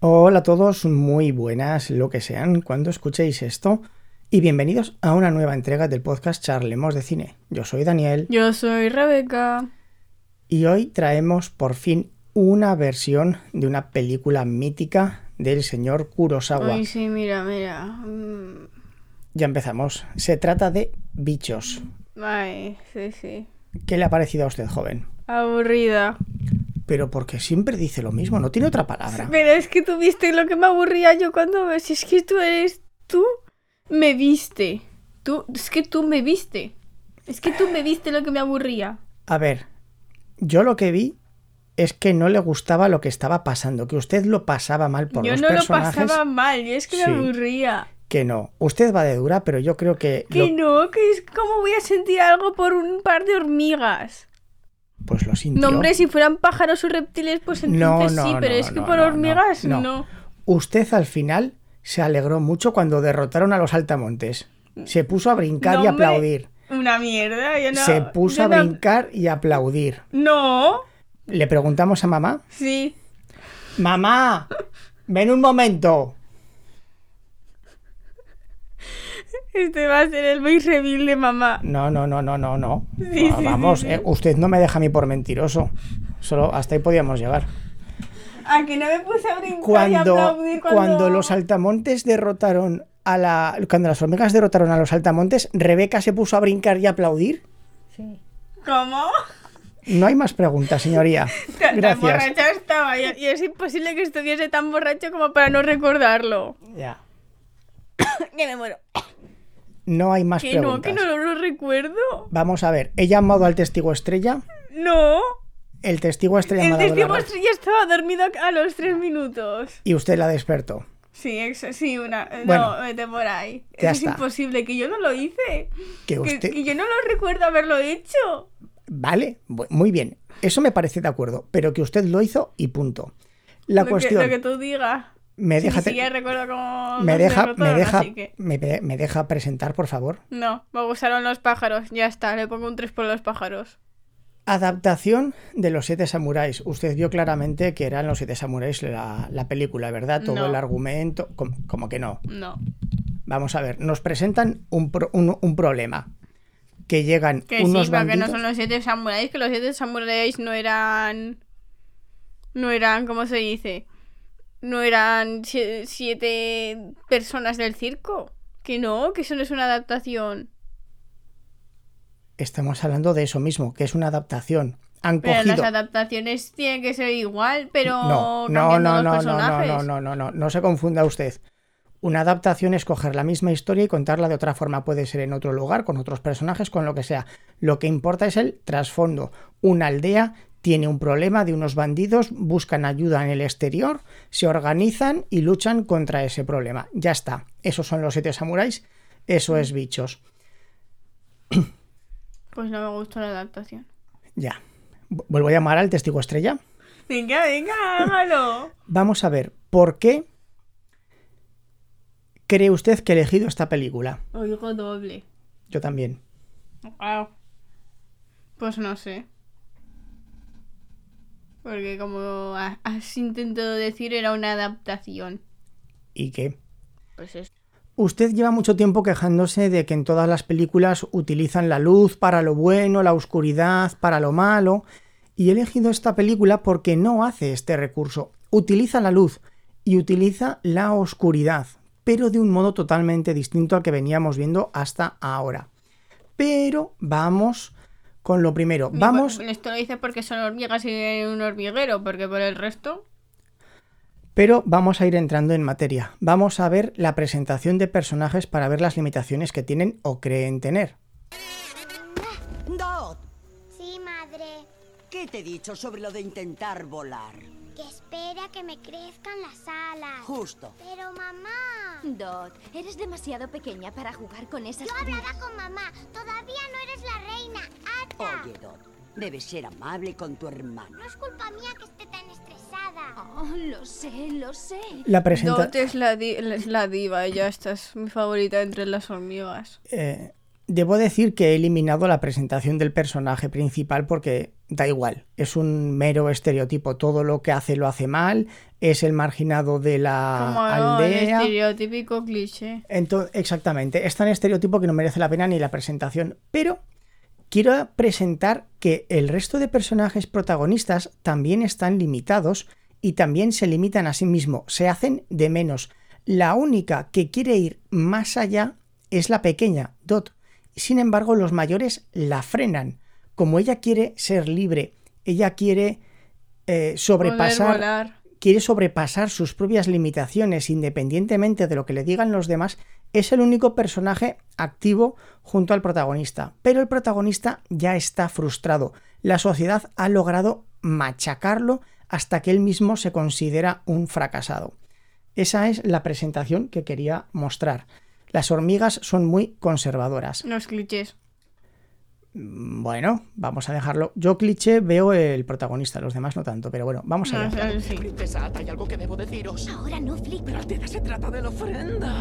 Hola a todos, muy buenas, lo que sean, cuando escuchéis esto. Y bienvenidos a una nueva entrega del podcast Charlemos de Cine. Yo soy Daniel Yo soy Rebeca. y hoy traemos por fin una versión de una película mítica del señor Kurosawa. Ay, sí, mira, mira. Mm, Ya empezamos. Se trata de Bichos. Ay, sí, sí. ¿Qué le ha parecido a usted, joven? Aburrida. Pero porque siempre dice lo mismo, no tiene otra palabra. Pero es que tú viste lo que me aburría yo cuando ves. Es que tú eres. Tú me viste. Tú. Es que tú me viste. Es que tú me viste lo que me aburría. A ver, yo lo que vi es que no le gustaba lo que estaba pasando, que usted lo pasaba mal por yo los no lo personajes. pasaba mal, y es que Sí. me aburría. Que no. Usted va de dura, pero yo creo que. Que lo- no, que es como voy a sentir algo por un par de hormigas. Pues lo sintió. No, hombre, si fueran pájaros o reptiles, pues No, entonces no, sí, pero no, es que no, por no, no, hormigas no. no. Usted al final se alegró mucho cuando derrotaron a los altamontes. Se puso a brincar No, y hombre. aplaudir. Una mierda, yo no. se puso a no- brincar y a aplaudir. No, Le preguntamos a mamá. sí. Mamá, ven un momento. Este va a ser el voice reveal de mamá. No, no, no, no, no, no. Sí, Ah, sí, Vamos, sí, sí. eh, usted no me deja a mí por mentiroso. Solo hasta ahí podíamos llegar. A que no me puse a brincar y aplaudir cuando... cuando los altamontes derrotaron a la. Cuando las hormigas derrotaron a los altamontes, Rebeca se puso a brincar y a aplaudir. ¿Cómo? No hay más preguntas, señoría. Tan, tan Gracias. borracha estaba y, y es imposible que estuviese tan borracho como para no recordarlo. Ya. que me muero. No hay más Que no, preguntas. que no lo recuerdo. Vamos a ver. He llamado al testigo estrella. No. El testigo estrella El testigo estrella estaba dormido a los tres minutos. Y usted la despertó. Sí, ex- sí, una. Bueno, no, vete por ahí. ya es está. imposible, que yo no lo hice. Que Que, usted. que yo no lo recuerdo haberlo hecho. Vale, muy bien. Eso me parece de acuerdo. Pero que usted lo hizo y punto. La lo, cuestión. que, lo que tú digas. Me deja, sí, te- ya recuerdo cómo me deja, me deja, así que- me, pe- me deja presentar, por favor. No, me gustaron los pájaros. Ya está, le pongo un 3 por los pájaros. Adaptación de los siete samuráis. Usted vio claramente que eran los siete samuráis la, la película, ¿verdad? Todo No. el argumento. com- Como, que no. No. Vamos a ver. Nos presentan un, pro- un- un problema. Que llegan Que unos sí, pero que bandidos. no son los siete samuráis, que los siete samuráis no eran. No eran, ¿cómo se dice? No eran sie- siete personas del circo. Que no, que eso no es una adaptación. Estamos hablando de eso mismo, que es una adaptación. Han Pero cogido. las adaptaciones tienen que ser igual, pero No, no, no, no, no, no, personajes. no, no, no, no, no se confunda usted. Una adaptación es coger la misma historia y contarla de otra forma. Puede ser en otro lugar, con otros personajes, con lo que sea. Lo que importa es el trasfondo. Una aldea tiene un problema de unos bandidos, buscan ayuda en el exterior, se organizan y luchan contra ese problema. Ya está. Esos son los siete samuráis. Eso es bichos. Pues no me gustó la adaptación. Ya. Vu- Vuelvo a llamar al testigo estrella. Venga, venga, hágalo. Vamos a ver, ¿por qué cree usted que he elegido esta película? Oigo doble. Yo también. Wow. Pues no sé. Porque como ha- has intentado decir, era una adaptación. ¿Y qué? Pues es. Usted lleva mucho tiempo quejándose de que en todas las películas utilizan la luz para lo bueno, la oscuridad para lo malo, y he elegido esta película porque no hace este recurso. Utiliza la luz y utiliza la oscuridad, pero de un modo totalmente distinto al que veníamos viendo hasta ahora. Pero vamos con lo primero. Vamos, Esto lo dice porque son hormigas y un hormiguero, porque por el resto. pero vamos a ir entrando en materia. Vamos a ver la presentación de personajes para ver las limitaciones que tienen o creen tener. Dot, Sí, madre. ¿qué te he dicho sobre lo de intentar volar? Que espera que me crezcan las alas. Justo. Pero mamá. Dot, eres demasiado pequeña para jugar con esas Yo crías. hablaba con mamá. Todavía no eres la reina. Ata. Oye, Dot, debes ser amable con tu hermano. No es culpa mía que esté tan estresada. Oh, lo sé, lo sé. La presenta... Dot es la, di- es la diva, ella esta es mi favorita entre las hormigas. Eh, debo decir que he eliminado la presentación del personaje principal porque da igual, es un mero estereotipo, todo lo que hace lo hace mal, es el marginado de la Como el aldea. estereotípico cliché. Exactamente, es tan estereotipo que no merece la pena ni la presentación, pero quiero presentar que el resto de personajes protagonistas también están limitados y también se limitan a sí mismos, se hacen de menos. La única que quiere ir más allá es la pequeña, Dot. Sin embargo, los mayores la frenan. Como ella quiere ser libre, ella quiere eh, sobrepasar quiere sobrepasar sus propias limitaciones independientemente de lo que le digan los demás, es el único personaje activo junto al protagonista. Pero el protagonista ya está frustrado. La sociedad ha logrado machacarlo hasta que él mismo se considera un fracasado. Esa es la presentación que quería mostrar. Las hormigas son muy conservadoras. Los clichés. Bueno, vamos a dejarlo. Yo cliché veo el protagonista, los demás no tanto, pero bueno, vamos a ver. sea, sí. Princesa hay algo que debo deciros. Ahora no, Flick. Pero se trata de la ofrenda.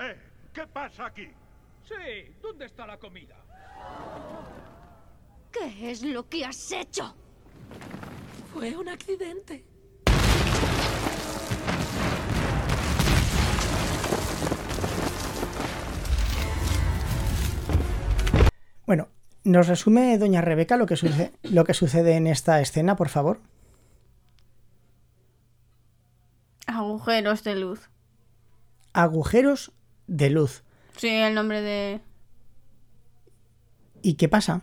Eh, ¿qué pasa aquí? Sí, ¿dónde está la comida? ¿Qué es lo que has hecho? Fue un accidente. ¿Nos resume doña Rebeca lo que, suce- lo que sucede en esta escena, por favor? Agujeros de luz. Agujeros de luz. Sí, el nombre de. ¿Y qué pasa?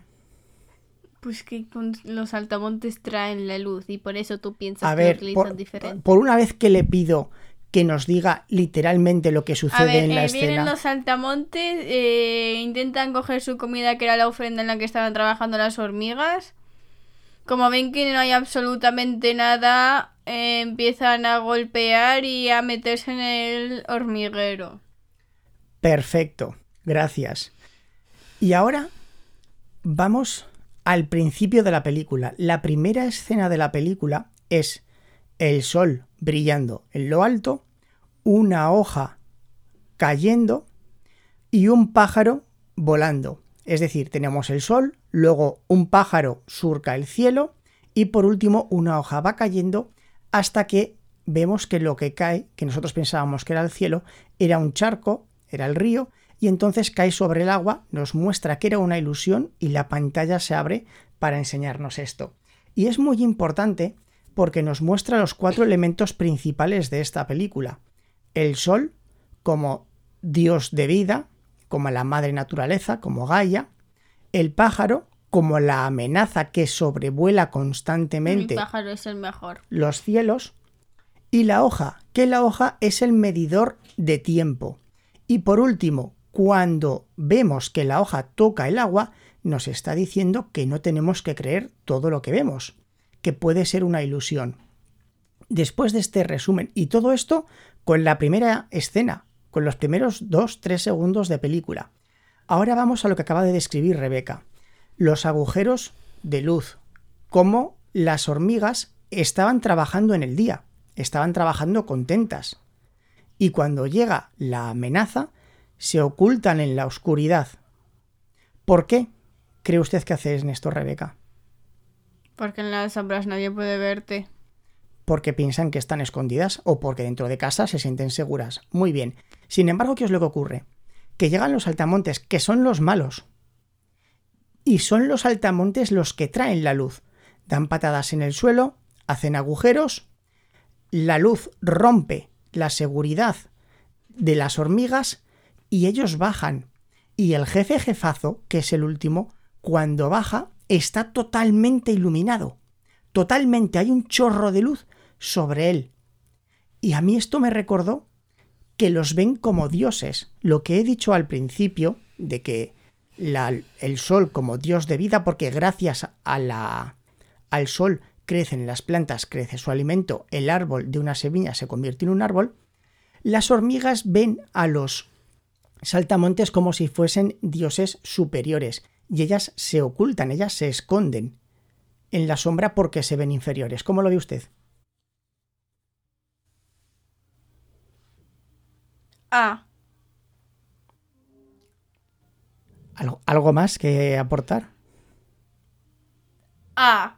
Pues que con los altamontes traen la luz y por eso tú piensas A que ver, lo utilizan por, diferente. por una vez que le pido que nos diga literalmente lo que sucede ver, en la eh, vienen escena. los saltamontes, eh, intentan coger su comida, que era la ofrenda en la que estaban trabajando las hormigas. Como ven que no hay absolutamente nada, eh, empiezan a golpear y a meterse en el hormiguero. Perfecto, gracias. Y ahora vamos al principio de la película. La primera escena de la película es el sol brillando en lo alto, una hoja cayendo y un pájaro volando. Es decir, tenemos el sol, luego un pájaro surca el cielo y por último una hoja va cayendo hasta que vemos que lo que cae, que nosotros pensábamos que era el cielo, era un charco, era el río, y entonces cae sobre el agua, nos muestra que era una ilusión y la pantalla se abre para enseñarnos esto. Y es muy importante porque nos muestra los cuatro elementos principales de esta película. El sol como dios de vida, como la madre naturaleza, como Gaia, el pájaro como la amenaza que sobrevuela constantemente pájaro es el mejor. los cielos, y la hoja, que la hoja es el medidor de tiempo. Y por último, cuando vemos que la hoja toca el agua, nos está diciendo que no tenemos que creer todo lo que vemos, que puede ser una ilusión. Después de este resumen, y todo esto con la primera escena, con los primeros 2-3 segundos de película. Ahora vamos a lo que acaba de describir Rebeca. Los agujeros de luz, cómo las hormigas estaban trabajando en el día, estaban trabajando contentas. Y cuando llega la amenaza, se ocultan en la oscuridad. ¿Por qué cree usted que hace esto, Rebeca? Porque en las sombras nadie puede verte. Porque piensan que están escondidas o porque dentro de casa se sienten seguras. Muy bien. Sin embargo, ¿qué es lo que ocurre? Que llegan los altamontes, que son los malos. Y son los altamontes los que traen la luz. Dan patadas en el suelo, hacen agujeros, la luz rompe la seguridad de las hormigas y ellos bajan. Y el jefe jefazo, que es el último, cuando baja, está totalmente iluminado. Totalmente, hay un chorro de luz sobre él. Y a mí esto me recordó que los ven como dioses. Lo que he dicho al principio de que el sol como dios de vida, porque gracias a la, al sol crecen las plantas, crece su alimento, el árbol de una semilla se convierte en un árbol, las hormigas ven a los saltamontes como si fuesen dioses superiores y ellas se ocultan, ellas se esconden en la sombra porque se ven inferiores. ¿Cómo lo ve usted? Ah, ¿Algo, algo más que aportar? Ah,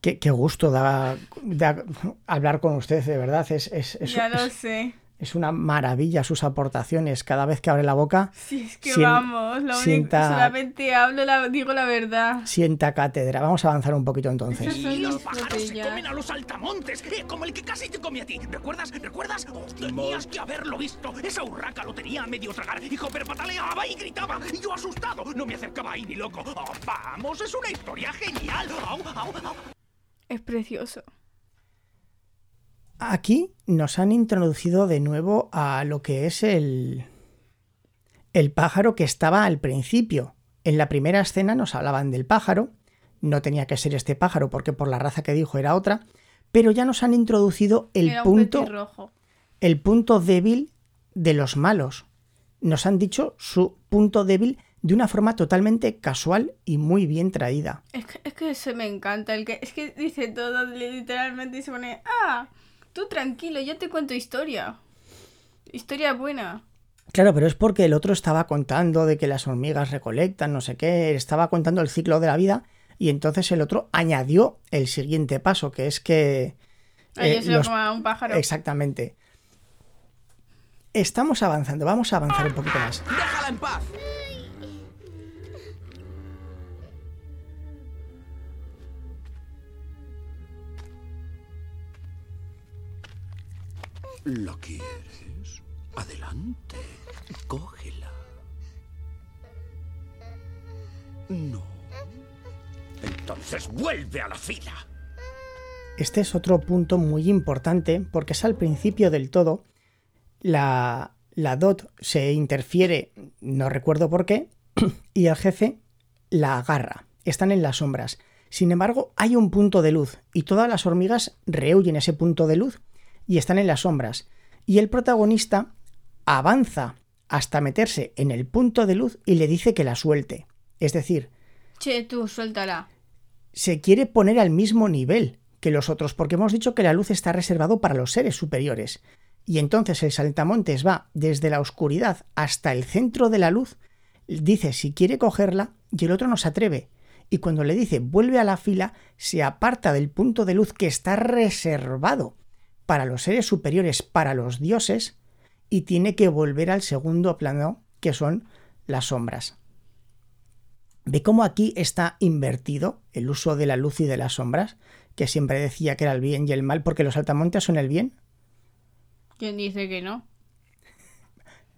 Qué, qué gusto da, da hablar con usted, de verdad. Es, es, es- ya lo es- sé. Es una maravilla sus aportaciones. Cada vez que abre la boca, Si es que Sien- vamos, lo único, sienta- solamente hablo, la, digo la verdad. sienta cátedra. Vamos a avanzar un poquito entonces. Los pájaros se comen a los altamontes, eh, como el que casi te come a ti. ¿Recuerdas? ¿Recuerdas? Oh, tenías que haberlo visto. Esa urraca lo tenía a medio tragar. Y pataleaba y gritaba. Y yo asustado. No me acercaba ahí ni loco. Oh, vamos, es una historia genial. Au, au, au. Es precioso. Aquí nos han introducido de nuevo a lo que es el, el pájaro que estaba al principio. En la primera escena nos hablaban del pájaro, no tenía que ser este pájaro porque por la raza que dijo era otra, pero ya nos han introducido el Era punto, rojo. el punto débil de los malos. Nos han dicho su punto débil de una forma totalmente casual y muy bien traída. Es que, es que ese me encanta. El que, es que dice todo literalmente y se pone, ah, tú tranquilo, yo te cuento historia. Historia buena. Claro, pero es porque el otro estaba contando de que las hormigas recolectan, no sé qué, estaba contando el ciclo de la vida y entonces el otro añadió el siguiente paso, que es que... Ay, eh, yo se lo los- como a un pájaro. Exactamente. Estamos avanzando, vamos a avanzar un poquito más. ¡Déjala en paz! ¿La quieres? Adelante, cógela. No. Entonces vuelve a la fila. Este es otro punto muy importante porque es al principio del todo. La, la DOT se interfiere, no recuerdo por qué, y el jefe la agarra. Están en las sombras. Sin embargo, hay un punto de luz y todas las hormigas rehuyen ese punto de luz y están en las sombras. Y el protagonista avanza hasta meterse en el punto de luz y le dice que la suelte. Es decir, Che, tú, suéltala. se quiere poner al mismo nivel que los otros, porque hemos dicho que la luz está reservado para los seres superiores. Y entonces el saltamontes va desde la oscuridad hasta el centro de la luz, dice si quiere cogerla y el otro no se atreve. Y cuando le dice vuelve a la fila, se aparta del punto de luz que está reservado para los seres superiores, para los dioses, y tiene que volver al segundo plano, que son las sombras. ¿Ve cómo aquí está invertido el uso de la luz y de las sombras? Que siempre decía que era el bien y el mal, porque los altamontes son el bien. ¿Quién dice que no?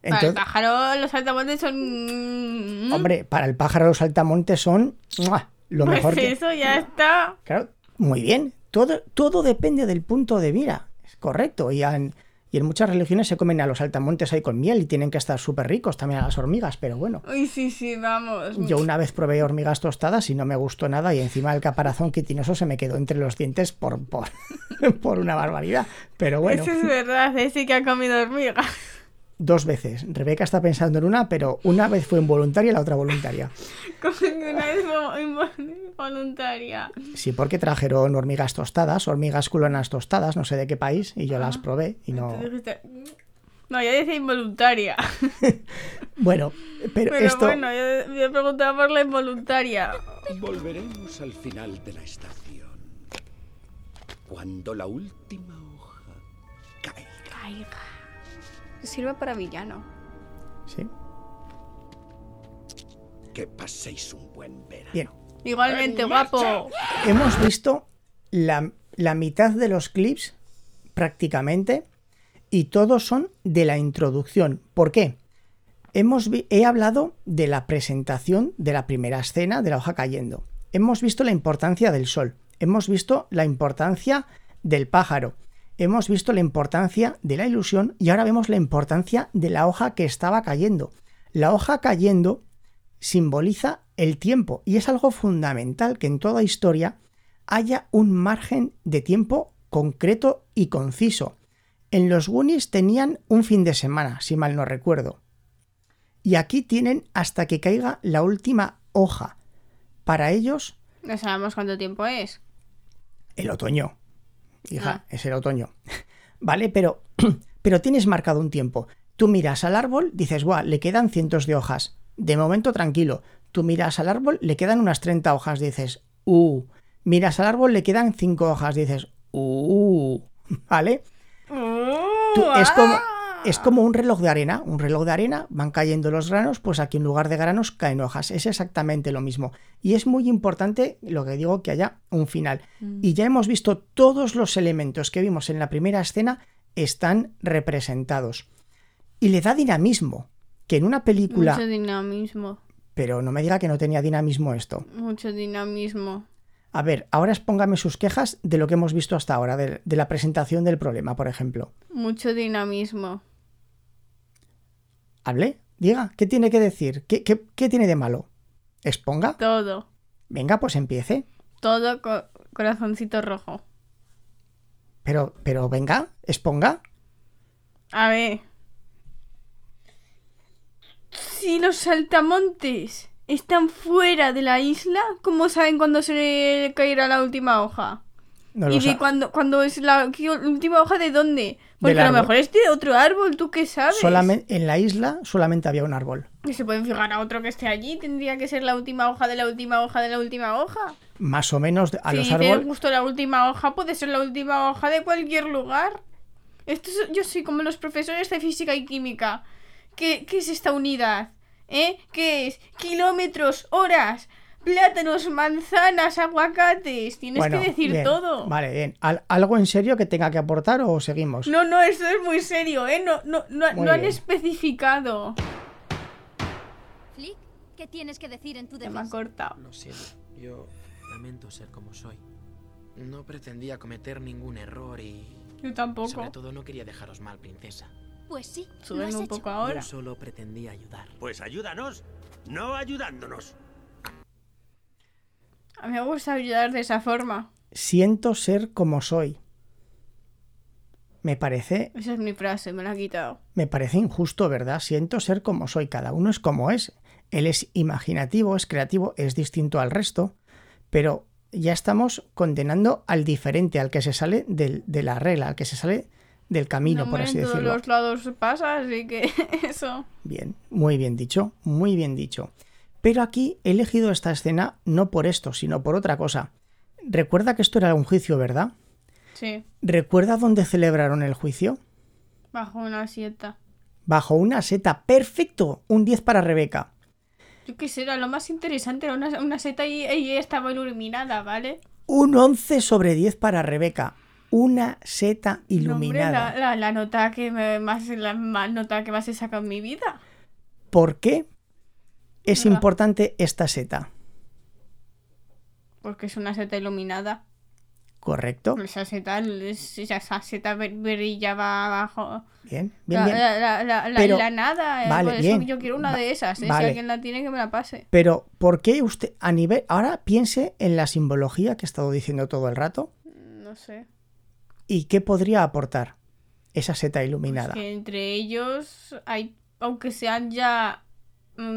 Para el pájaro, los saltamontes son. hombre, para el pájaro los altamontes son ¡mua! lo pues mejor que... eso ya está. Claro, muy bien. Todo, todo depende del punto de mira. Correcto. Y en, y en muchas religiones se comen a los altamontes ahí con miel y tienen que estar súper ricos también a las hormigas, pero bueno. Uy, sí, sí, vamos. Yo una vez probé hormigas tostadas y no me gustó nada y encima el caparazón quitinoso se me quedó entre los dientes por, por, por una barbaridad. Pero bueno, Eso es verdad, ese que ha comido hormigas. Dos veces. Rebeca está pensando en una, pero una vez fue involuntaria y la otra voluntaria. Como que una vez vo- invo- voluntaria. Sí, porque trajeron hormigas tostadas, hormigas culonas tostadas, no sé de qué país, y yo las probé y no... Dijiste, No, yo decía involuntaria. Bueno, pero, Pero esto... bueno, yo, yo preguntaba por la involuntaria. Volveremos al final de la estación. Cuando la última hoja caiga. Caiga. Sirve para villano. Sí, Que paséis un buen verano. bien. Igualmente, guapo. Hemos visto la, la mitad de los clips prácticamente y todos son de la introducción. ¿Por qué? Hemos vi- he hablado de la presentación de la primera escena de la hoja cayendo. Hemos visto la importancia del sol. Hemos visto la importancia del pájaro. Hemos visto la importancia de la ilusión y ahora vemos la importancia de la hoja que estaba cayendo. La hoja cayendo simboliza el tiempo y es algo fundamental que en toda historia haya un margen de tiempo concreto y conciso. En los Goonies tenían un fin de semana, si mal no recuerdo. Y aquí tienen hasta que caiga la última hoja. Para ellos, No sabemos cuánto tiempo es. el otoño. Hija, Ah. es el otoño. ¿Vale? Pero, pero tienes marcado un tiempo. Tú miras al árbol, dices, guau, le quedan cientos de hojas. De momento tranquilo. Tú miras al árbol, le quedan unas 30 hojas, dices, uh. Miras al árbol, le quedan 5 hojas, dices, uh. ¿Vale? Tú- es, como, es como un reloj de arena. Un reloj de arena, van cayendo los granos, pues aquí en lugar de granos caen hojas. Es exactamente lo mismo. Y es muy importante, lo que digo, que haya un final. Y ya hemos visto todos los elementos que vimos en la primera escena están representados. Y le da dinamismo. Que en una película. Mucho dinamismo. Pero no me diga que no tenía dinamismo esto. Mucho dinamismo. A ver, ahora expóngame sus quejas de lo que hemos visto hasta ahora, de, de la presentación del problema, por ejemplo. Mucho dinamismo. Hable, diga, ¿qué tiene que decir? ¿Qué, qué- qué tiene de malo? ¿Exponga? Todo. Venga, pues empiece. Todo co- corazoncito rojo. Pero, pero venga, exponga. A ver. Si los saltamontes están fuera de la isla, ¿cómo saben cuándo se le caerá la última hoja? No ¿Y de cuándo, cuándo es la ¿qué última hoja de dónde? Porque a lo mejor es de otro árbol, ¿tú qué sabes? Solamente, en la isla solamente había un árbol. Y se pueden fijar a otro que esté allí, tendría que ser la última hoja de la última hoja de la última hoja. Más o menos a si los árboles. justo la última hoja, puede ser la última hoja de cualquier lugar. Esto es- yo soy como los profesores de física y química. ¿Qué, qué es esta unidad? ¿Eh? ¿Qué es? Kilómetros, horas, plátanos, manzanas, aguacates. Tienes Bueno, que decir bien, todo. Vale, bien. ¿Al- ¿Algo en serio que tenga que aportar o seguimos? No, no, esto es muy serio, ¿eh? No, no, no, no han especificado. Flick, ¿qué tienes que decir en tu Ya me ha defensa? cortado. Lo siento, yo lamento ser como soy. No pretendía cometer ningún error y... Yo tampoco. Sobre todo no quería dejaros mal, princesa. Pues sí, lo Súbeme has un hecho. poco ahora. Yo solo pretendía ayudar. Pues ayúdanos, no ayudándonos. A mí me gusta ayudar de esa forma. Siento ser como soy. Me parece, Esa es mi frase, me la ha quitado. me parece injusto, ¿verdad? Siento ser como soy. Cada uno es como es. Él es imaginativo, es creativo, es distinto al resto. Pero ya estamos condenando al diferente, al que se sale del- de la regla, al que se sale del camino, No, por así en todos decirlo. los lados pasa, así que eso. Bien, muy bien dicho, muy bien dicho. Pero aquí he elegido esta escena no por esto, sino por otra cosa. Recuerda que esto era un juicio, ¿verdad? Sí, ¿Recuerda dónde celebraron el juicio? bajo una sieta. Bajo una seta. ¡Perfecto! Un 10 para Rebeca. Yo qué sé, era lo más interesante, era una, una seta y ella estaba iluminada, ¿vale? Un 11 sobre 10 para Rebeca. Una seta No, hombre, iluminada. la, la- la nota que me- más la nota que más he sacado en mi vida. ¿Por qué es ¿Verdad? importante esta seta? Porque es una seta iluminada. ¿Correcto? Esa seta, es- esa, seta br- brillaba abajo. Bien, bien, la, bien. la- la- la- la- Pero- la nada. eh, vale, por eso bien. yo quiero una Va- de esas. eh, Si vale. alguien la tiene, que me la pase. Pero, ¿por qué usted, a nivel. Ahora piense en la simbología que he estado diciendo todo el rato. No sé. ¿Y qué podría aportar esa seta iluminada? Que entre ellos hay, aunque sean ya, mm,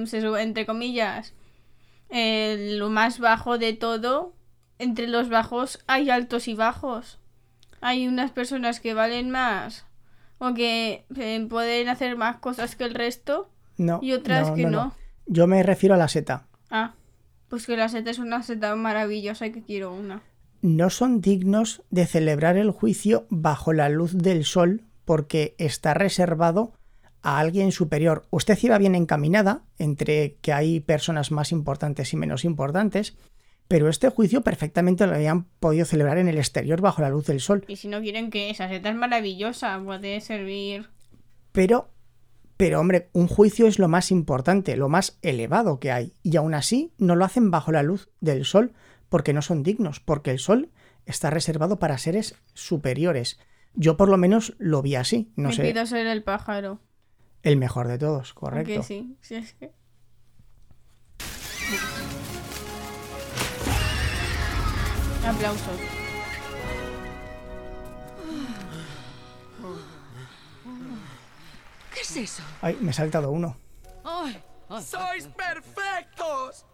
se sube- entre comillas, eh, lo más bajo de todo, entre los bajos hay altos y bajos. Hay unas personas que valen más o que eh, pueden hacer más cosas que el resto No. y otras que no. Yo me refiero a la seta. Ah, pues que la seta es una seta maravillosa y que quiero una. No son dignos de celebrar el juicio bajo la luz del sol porque está reservado a alguien superior. Usted iba bien encaminada entre que hay personas más importantes y menos importantes, pero este juicio perfectamente lo habían podido celebrar en el exterior bajo la luz del sol. Y si no quieren que esa seta es maravillosa, puede servir. Pero, pero hombre, un juicio es lo más importante, lo más elevado que hay. Y aún así no lo hacen bajo la luz del sol porque no son dignos, porque el sol está reservado para seres superiores. Yo por lo menos lo vi así, no Me sé, ser el pájaro. El mejor de todos, correcto. sí, sí es que... Aplausos. ¿Qué es eso? Ay, me he saltado uno. Ay, ay, ¡Sois perfectos!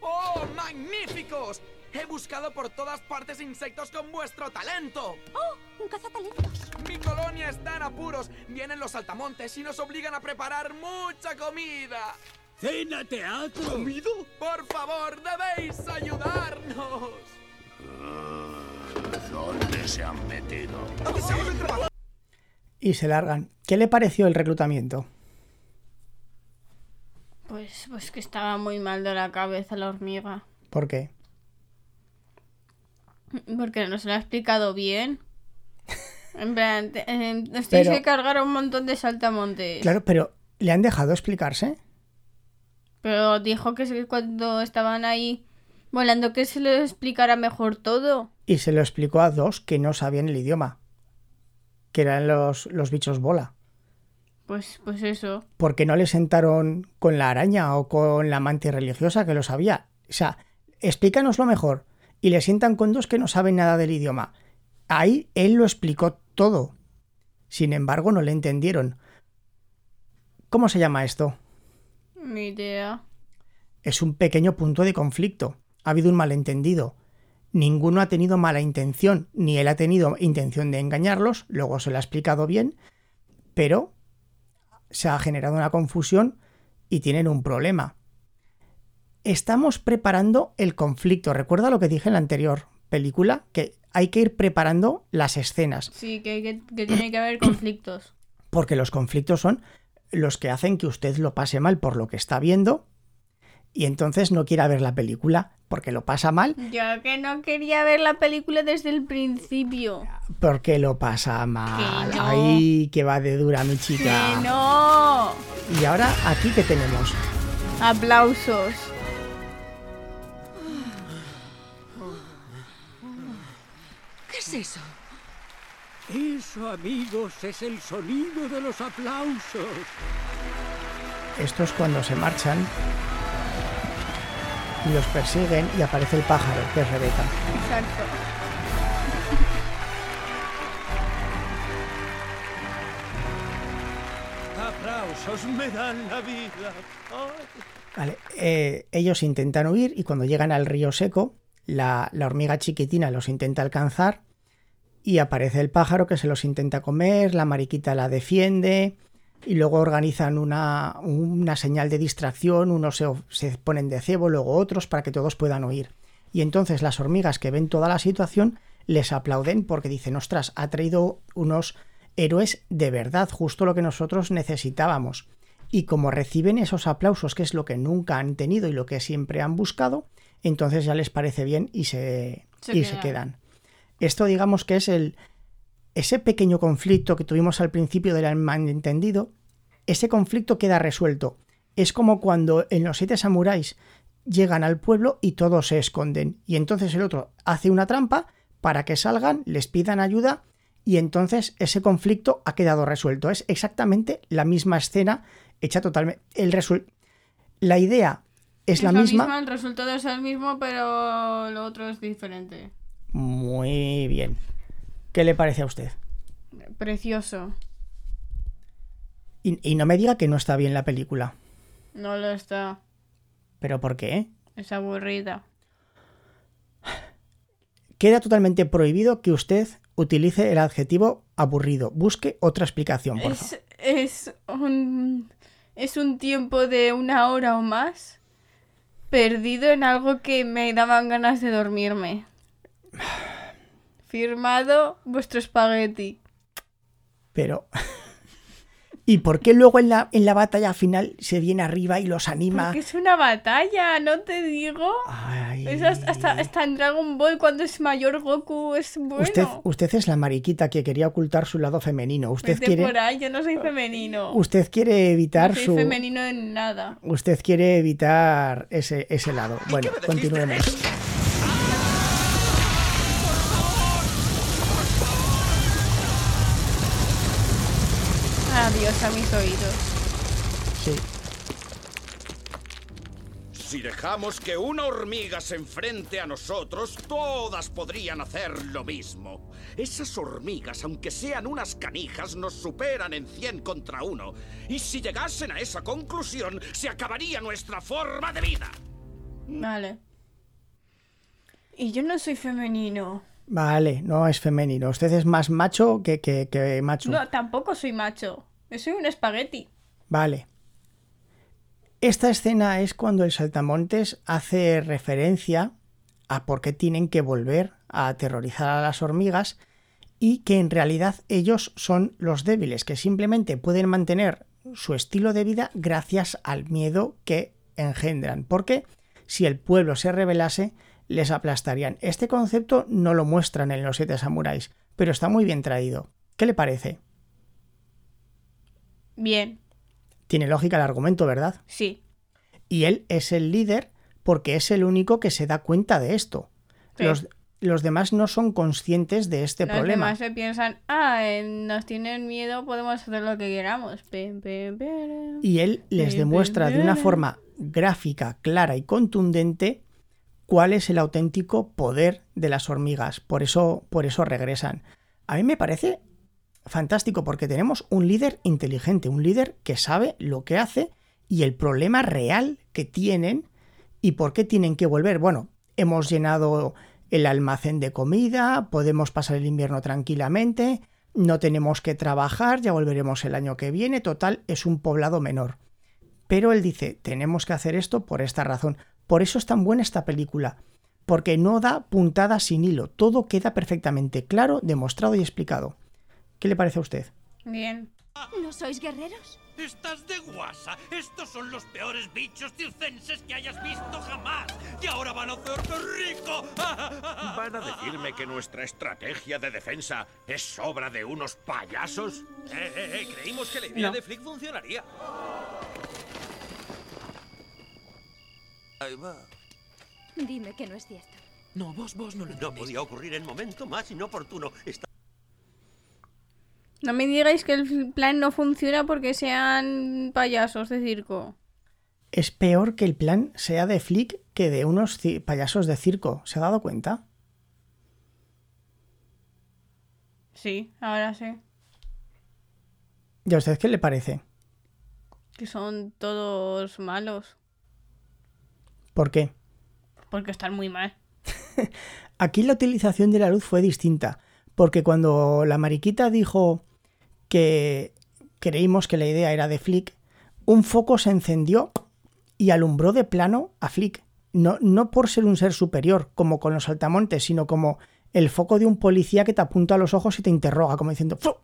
¡Oh, magníficos! He buscado por todas partes insectos con vuestro talento. ¡Oh! ¡Un cazatalentos! Mi colonia está en apuros. Vienen los saltamontes y nos obligan a preparar mucha comida. ¡Cena teatro! ¿Comido? Por favor, debéis ayudarnos. ¿Dónde se han metido? Y se largan. ¿Qué le pareció el reclutamiento? Pues, pues que estaba muy mal de la cabeza la hormiga. ¿Por qué? Porque no se lo ha explicado bien. En plan, te- eh, nos tenéis que cargar a un montón de saltamontes. Claro, pero ¿le han dejado explicarse? Pero dijo que cuando estaban ahí volando que se le explicara mejor todo. Y se lo explicó a dos que no sabían el idioma. Que eran los, los bichos bola. Pues, pues eso. ¿Por qué no le sentaron con la araña o con la amante religiosa que lo sabía? O sea, explícanoslo mejor. Y le sientan con dos que no saben nada del idioma. Ahí él lo explicó todo. Sin embargo, no le entendieron. ¿Cómo se llama esto? Ni idea. Es un pequeño punto de conflicto. Ha habido un malentendido. Ninguno ha tenido mala intención, ni él ha tenido intención de engañarlos, luego se lo ha explicado bien, pero se ha generado una confusión y tienen un problema. Estamos preparando el conflicto. Recuerda lo que dije en la anterior película, que hay que ir preparando las escenas, Sí, que, que- que tiene que haber conflictos. porque los conflictos son los que hacen que usted lo pase mal por lo que está viendo y entonces no quiera ver la película porque lo pasa mal, Yo que no quería ver la película desde el principio. porque lo pasa mal. Que no. Ay, que va de dura mi chica. ¡Que no! Y ahora aquí que tenemos Aplausos. ¿Qué es eso? Eso, amigos, es el sonido de los aplausos. Esto es cuando se marchan y los persiguen y aparece el pájaro, que es Rebeca. Exacto. Aplausos me dan la vida. Ay. Vale, eh, ellos intentan huir y cuando llegan al río seco, la, la hormiga chiquitina los intenta alcanzar y aparece el pájaro que se los intenta comer, la mariquita la defiende y luego organizan una, una señal de distracción, unos se, se ponen de cebo, luego otros para que todos puedan huir. Y entonces las hormigas que ven toda la situación les aplauden porque dicen, ostras, ha traído unos héroes de verdad, justo lo que nosotros necesitábamos. Y como reciben esos aplausos, que es lo que nunca han tenido y lo que siempre han buscado, entonces ya les parece bien y se, Se y se quedan. Esto digamos que es el ese pequeño conflicto que tuvimos al principio del malentendido, ese conflicto queda resuelto. Es como cuando en los siete samuráis llegan al pueblo y todos se esconden. Y entonces el otro hace una trampa para que salgan, les pidan ayuda y entonces ese conflicto ha quedado resuelto. Es exactamente la misma escena hecha totalmente. El resuel- La idea es, la lo misma. El resultado es el mismo, pero lo otro es diferente. Muy bien. ¿Qué le parece a usted? Precioso. Y, y no me diga que no está bien la película. No lo está. ¿Pero por qué? Es aburrida. Queda totalmente prohibido que usted utilice el adjetivo aburrido. Busque otra explicación, por favor. Es, es un. Es un tiempo de una hora o más perdido en algo que me daban ganas de dormirme. Firmado vuestro espagueti. Pero. ¿Y por qué luego en la, en la batalla final se viene arriba y los anima? Porque es una batalla, ¿no te digo? Ay. Es hasta, hasta, hasta en Dragon Ball cuando es mayor Goku es bueno. Usted, usted es la mariquita que quería ocultar su lado femenino. Usted Vete quiere, por ahí, yo no soy femenino. usted quiere evitar no soy su. femenino en nada. Usted quiere evitar ese, ese lado. Bueno, continuemos. Adiós a mis oídos. Sí. Si dejamos que una hormiga se enfrente a nosotros, todas podrían hacer lo mismo. Esas hormigas, aunque sean unas canijas, nos superan en 100 contra uno. Y si llegasen a esa conclusión, se acabaría nuestra forma de vida. Vale. Y yo no soy femenino. Vale, no es femenino. Usted es más macho que, que, que macho. No, tampoco soy macho. Yo soy un espagueti. Vale. Esta escena es cuando el saltamontes hace referencia a por qué tienen que volver a aterrorizar a las hormigas y que en realidad ellos son los débiles, que simplemente pueden mantener su estilo de vida gracias al miedo que engendran. Porque si el pueblo se rebelase, les aplastarían. Este concepto no lo muestran en los siete samuráis, pero está muy bien traído. ¿Qué le parece? Bien, Tiene lógica el argumento, ¿verdad? sí. Y él es el líder porque es el único que se da cuenta de esto. Sí. Los, los demás no son conscientes de este Los problema. demás se piensan, ah, eh, nos tienen miedo, podemos hacer lo que queramos. Y él les demuestra de una forma gráfica, clara y contundente cuál es el auténtico poder de las hormigas. Por eso, por eso regresan. A mí me parece fantástico porque tenemos un líder inteligente, un líder que sabe lo que hace y el problema real que tienen y por qué tienen que volver. Bueno, hemos llenado el almacén de comida, podemos pasar el invierno tranquilamente, no tenemos que trabajar, ya volveremos el año que viene, total, es un poblado menor. Pero él dice, tenemos que hacer esto por esta razón. Por eso es tan buena esta película, porque no da puntada sin hilo, todo queda perfectamente claro, demostrado y explicado. ¿Qué le parece a usted? Bien. ¿No sois guerreros? Estás de guasa. Estos son los peores bichos circenses que hayas visto jamás. Y ahora van a hacerte rico. ¿Van a decirme que nuestra estrategia de defensa es obra de unos payasos? Eh, eh, eh, creímos que la idea No. de Flick funcionaría. Ahí va. Dime que no es cierto. No, vos, vos no lo No podía ocurrir en momento más inoportuno. Está No me digáis que el plan no funciona porque sean payasos de circo. Es peor que el plan sea de Flick que de unos payasos de circo. ¿Se ha dado cuenta? Sí, ahora sí. ¿Y a usted qué le parece? Que son todos malos. ¿Por qué? Porque están muy mal. Aquí la utilización de la luz fue distinta, porque cuando la mariquita dijo que creímos que la idea era de Flick, un foco se encendió y alumbró de plano a Flick. No, no por ser un ser superior, como con los saltamontes, sino como el foco de un policía que te apunta a los ojos y te interroga, como diciendo, "Fu,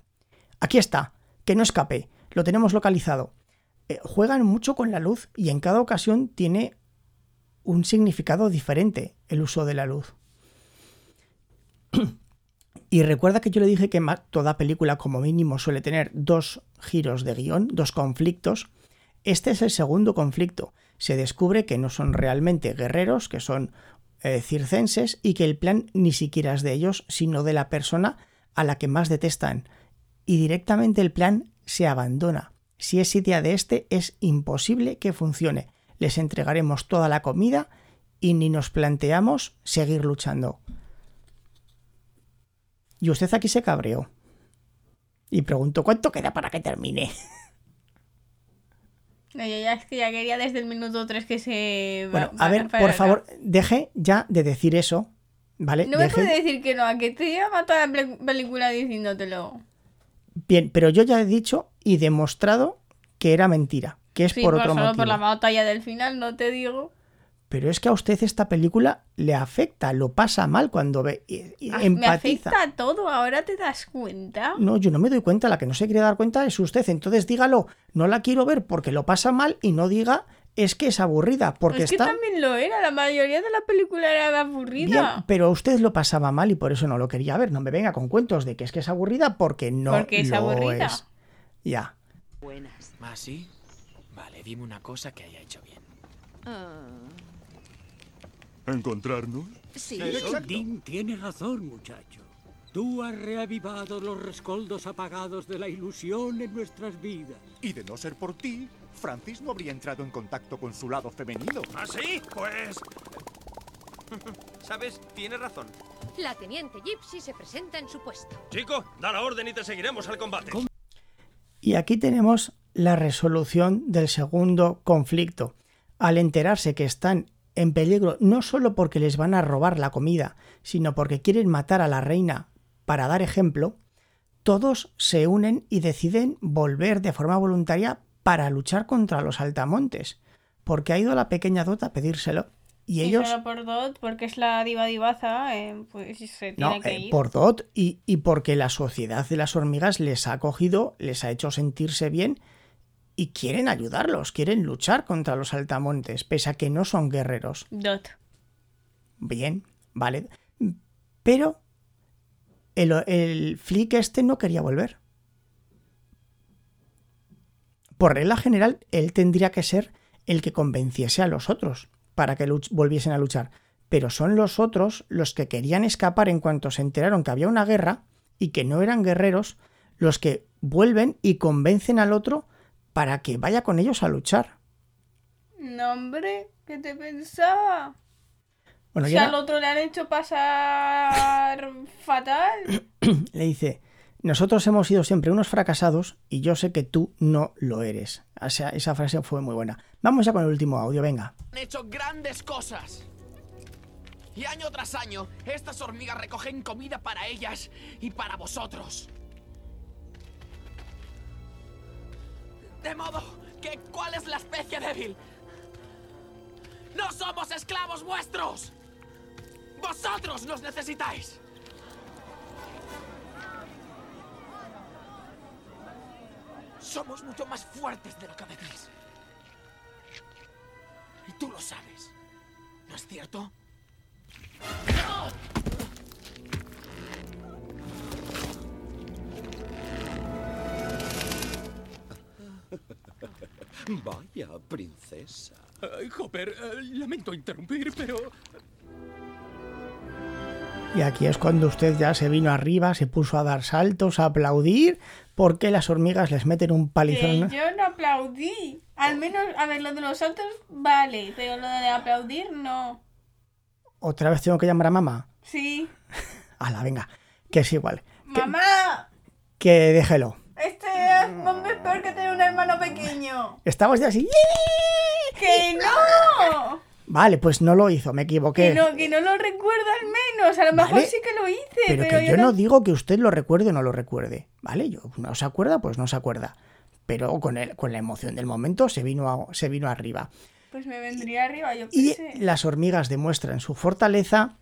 aquí está, que no escape, lo tenemos localizado. Eh, juegan mucho con la luz y en cada ocasión tiene un significado diferente el uso de la luz. Y recuerda que yo le dije que toda película como mínimo suele tener dos giros de guion, dos conflictos. Este es el segundo conflicto. Se descubre que no son realmente guerreros, que son eh, circenses y que el plan ni siquiera es de ellos, sino de la persona a la que más detestan. Y directamente el plan se abandona. Si es idea de este, es imposible que funcione. Les entregaremos toda la comida y ni nos planteamos seguir luchando. Y usted aquí se cabreó. Y preguntó, ¿cuánto queda para que termine? No, yo ya es que ya quería desde el minuto 3 que se... Bueno, va- a ver, por acá. favor, deje ya de decir eso, ¿vale? No me Deje- puede decir que no, a que te llama toda la pel- película diciéndotelo. Bien, pero yo ya he dicho y demostrado que era mentira, que es Sí, por por otro solo motivo. por la batalla del final, no te digo. Pero es que a usted esta película le afecta, lo pasa mal cuando ve, y- y Ah, Me empatiza. afecta todo, ahora te das cuenta. No, yo no me doy cuenta, la que no se quiere dar cuenta es usted. Entonces dígalo, no la quiero ver porque lo pasa mal y no diga es que es aburrida, porque es que está también lo era, la mayoría de la película era aburrida. bien, pero usted lo pasaba mal y por eso no lo quería ver. No me venga con cuentos de que es que es aburrida porque no Porque es lo aburrida. es. Ya. Buenas. ¿Ah, sí? Vale, dime una cosa que haya hecho bien. ¿Encontrarnos? Sí. Dean tiene razón, muchacho. Tú has reavivado los rescoldos apagados de la ilusión en nuestras vidas. Y de no ser por ti, Francis no habría entrado en contacto con su lado femenino. ¿Ah, sí? Pues... ¿Sabes? Tienes razón. La teniente Gypsy se presenta en su puesto. Chico, da la orden y te seguiremos al combate. Y aquí tenemos la resolución del segundo conflicto. Al enterarse que están en peligro no solo porque les van a robar la comida, sino porque quieren matar a la reina para dar ejemplo, todos se unen y deciden volver de forma voluntaria para luchar contra los altamontes, porque ha ido la pequeña Dot a pedírselo. Y ellos... solo por Dot, porque es la diva divaza, eh, pues se tiene No, que eh, ir. por Dot y, y porque la sociedad de las hormigas les ha acogido, les ha hecho sentirse bien y quieren ayudarlos, quieren luchar contra los altamontes, pese a que no son guerreros. Dot. Bien, vale. Pero el, el flick este no quería volver. Por regla general, él tendría que ser el que convenciese a los otros para que volviesen a luchar. Pero son los otros los que querían escapar en cuanto se enteraron que había una guerra y que no eran guerreros, los que vuelven y convencen al otro para que vaya con ellos a luchar. No, hombre, ¿qué te pensaba? Bueno, si ya al otro le han hecho pasar fatal. le dice, nosotros hemos sido siempre unos fracasados y yo sé que tú no lo eres. O sea, esa frase fue muy buena. Vamos ya con el último audio, venga. Han hecho grandes cosas. Y año tras año, estas hormigas recogen comida para ellas y para vosotros. De modo que, ¿cuál es la especie débil? ¡No somos esclavos vuestros! ¡Vosotros nos necesitáis! Somos mucho más fuertes de lo que decís. Y tú lo sabes. ¿No es cierto? Vaya, princesa. Ay, Hopper, eh, lamento interrumpir, pero... Y aquí es cuando usted ya se vino arriba, se puso a dar saltos, a aplaudir, porque las hormigas les meten un Que palizón. yo no aplaudí. Al menos, a ver, lo de los saltos, vale, pero lo de aplaudir, no. Otra vez tengo que llamar a mamá. Sí. Ala, venga, que es igual. ¡Mamá! Que déjelo. Peor que tener un hermano pequeño. Estamos ya así. ¡Que no! Vale, pues no lo hizo, me equivoqué. Que no, que no lo recuerdo al menos. A lo mejor Vale, sí que lo hice, Pero, pero, que yo no digo que usted lo recuerde o no lo recuerde, ¿vale? Yo no se acuerda, pues no se acuerda. Pero con, el, con la emoción del momento se vino, a- se vino arriba. Pues me vendría arriba, yo qué Y las hormigas demuestran su fortaleza,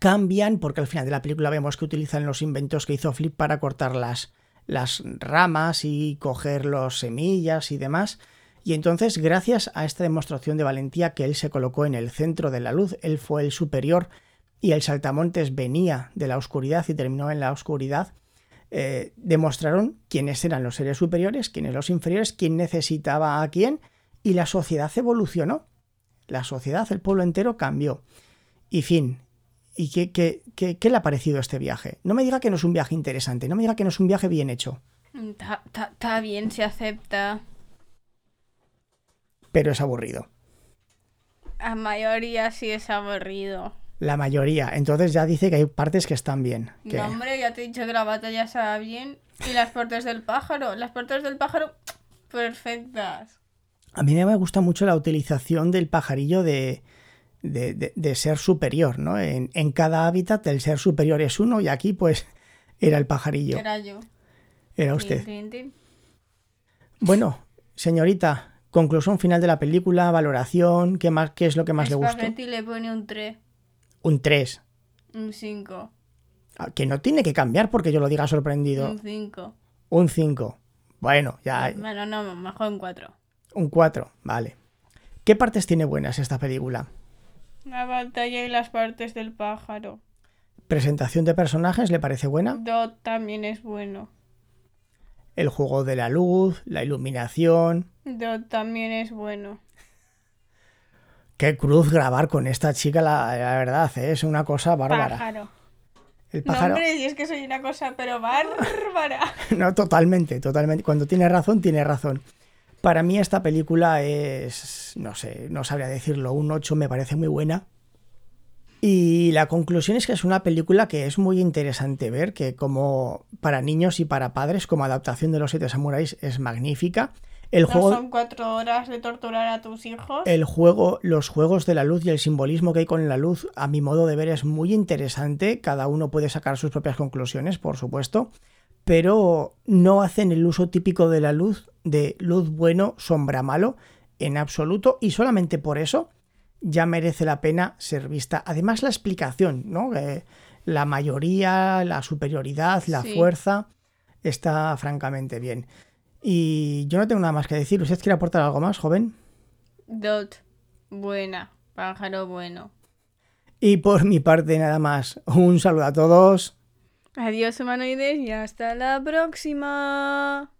cambian, porque al final de la película vemos que utilizan los inventos que hizo Flip para cortar las, las ramas y coger los semillas y demás. Y entonces, gracias a esta demostración de valentía que él se colocó en el centro de la luz, él fue el superior y el saltamontes venía de la oscuridad y terminó en la oscuridad, eh, demostraron quiénes eran los seres superiores, quiénes los inferiores, quién necesitaba a quién, y la sociedad evolucionó. La sociedad, el pueblo entero cambió. Y fin. ¿Y qué, qué, qué- qué le ha parecido este viaje? No me diga que no es un viaje interesante, no me diga que no es un viaje bien hecho, Está está- está bien, se acepta. pero es aburrido. A mayoría sí es aburrido. La mayoría. Entonces ya dice que hay partes que están bien. que- No, hombre, ya te he dicho que la batalla estaba bien. Y las puertas del pájaro. Las puertas del pájaro, perfectas. A mí me gusta mucho la utilización del pajarillo de, de, de- de ser superior, ¿no? En, en cada hábitat el ser superior es uno y aquí pues era el pajarillo. Era yo. Era usted. Bueno, señorita, conclusión final de la película, valoración, ¿qué, más, qué es lo que más le gustó? Spaghetti le pone un 3, Un 3. un 5, Que no tiene que cambiar porque yo lo diga sorprendido. un 5. Un 5. Bueno, ya Bueno, no, mejor un 4. un 4, vale. ¿Qué partes tiene buenas esta película? La batalla y las partes del pájaro. Presentación de personajes, ¿le parece buena? Dot también es bueno. El juego de la luz, la iluminación. Dot también es bueno. Qué cruz grabar con esta chica, la, la verdad, ¿eh? es una cosa bárbara. Pájaro. El No, pájaro. hombre, y es que soy una cosa, pero bárbara. No, totalmente, totalmente. Cuando tiene razón, tiene razón. Para mí esta película es, no sé, no sabría decirlo, un 8 me parece muy buena. Y la conclusión es que es una película que es muy interesante ver, que como para niños y para padres, como adaptación de Los Siete Samuráis es magnífica. El ¿No juego, son cuatro horas de torturar a tus hijos? el juego, los juegos de la luz y el simbolismo que hay con la luz, a mi modo de ver, es muy interesante. Cada uno puede sacar sus propias conclusiones, por supuesto, pero no hacen el uso típico de la luz, de luz bueno, sombra malo, en absoluto, y solamente por eso ya merece la pena ser vista. Además, la explicación, ¿no? Eh, la mayoría, la superioridad, la Sí. fuerza, está francamente bien. Y yo no tengo nada más que decir. ¿Usted quiere aportar algo más, joven? Dot. Buena. Pájaro bueno. Y por mi parte, nada más. Un saludo a todos. Adiós, humanoides, y hasta la próxima.